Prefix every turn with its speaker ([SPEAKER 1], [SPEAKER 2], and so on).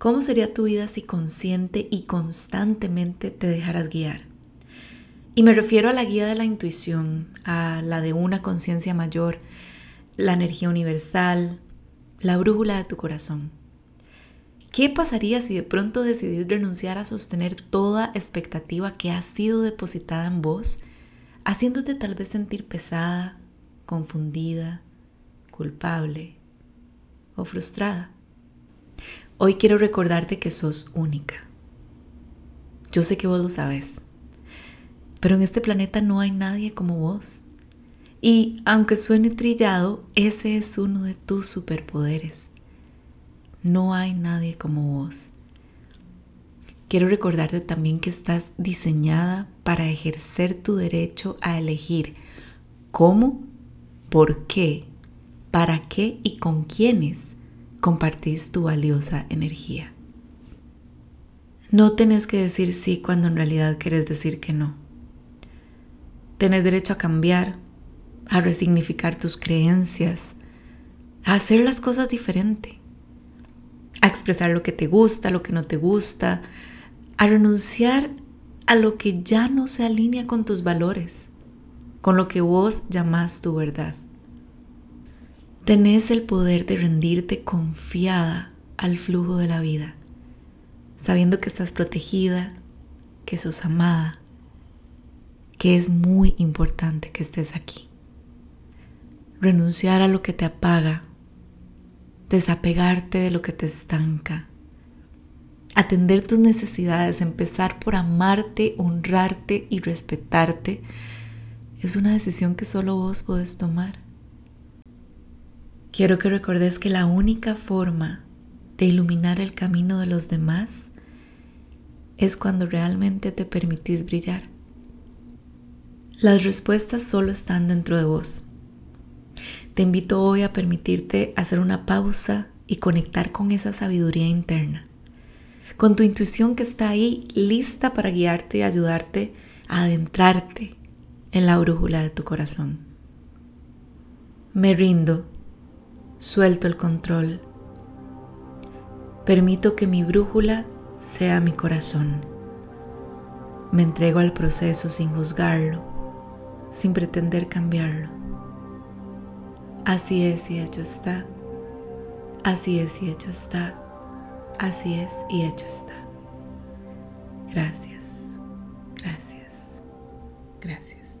[SPEAKER 1] ¿Cómo sería tu vida si consciente y constantemente te dejaras guiar? Y me refiero a la guía de la intuición, a la de una conciencia mayor, la energía universal, la brújula de tu corazón. ¿Qué pasaría si de pronto decidís renunciar a sostener toda expectativa que ha sido depositada en vos, haciéndote tal vez sentir pesada, confundida, culpable o frustrada? Hoy quiero recordarte que sos única. Yo sé que vos lo sabes, pero en este planeta no hay nadie como vos. Y aunque suene trillado, ese es uno de tus superpoderes. No hay nadie como vos. Quiero recordarte también que estás diseñada para ejercer tu derecho a elegir cómo, por qué, para qué y con quiénes compartís tu valiosa energía. No tenés que decir sí cuando en realidad querés decir que no. Tenés derecho a cambiar, a resignificar tus creencias, a hacer las cosas diferente, a expresar lo que te gusta, lo que no te gusta, a renunciar a lo que ya no se alinea con tus valores, con lo que vos llamás tu verdad. Tenés el poder de rendirte confiada al flujo de la vida, sabiendo que estás protegida, que sos amada, que es muy importante que estés aquí. Renunciar a lo que te apaga, desapegarte de lo que te estanca, atender tus necesidades, empezar por amarte, honrarte y respetarte, es una decisión que solo vos podés tomar. Quiero que recordes que la única forma de iluminar el camino de los demás es cuando realmente te permitís brillar. Las respuestas solo están dentro de vos. Te invito hoy a permitirte hacer una pausa y conectar con esa sabiduría interna, con tu intuición que está ahí lista para guiarte y ayudarte a adentrarte en la brújula de tu corazón. Me rindo Suelto el control. Permito que mi brújula sea mi corazón. Me entrego al proceso sin juzgarlo, sin pretender cambiarlo. Así es y hecho está. Así es y hecho está. Así es y hecho está. Gracias. Gracias. Gracias.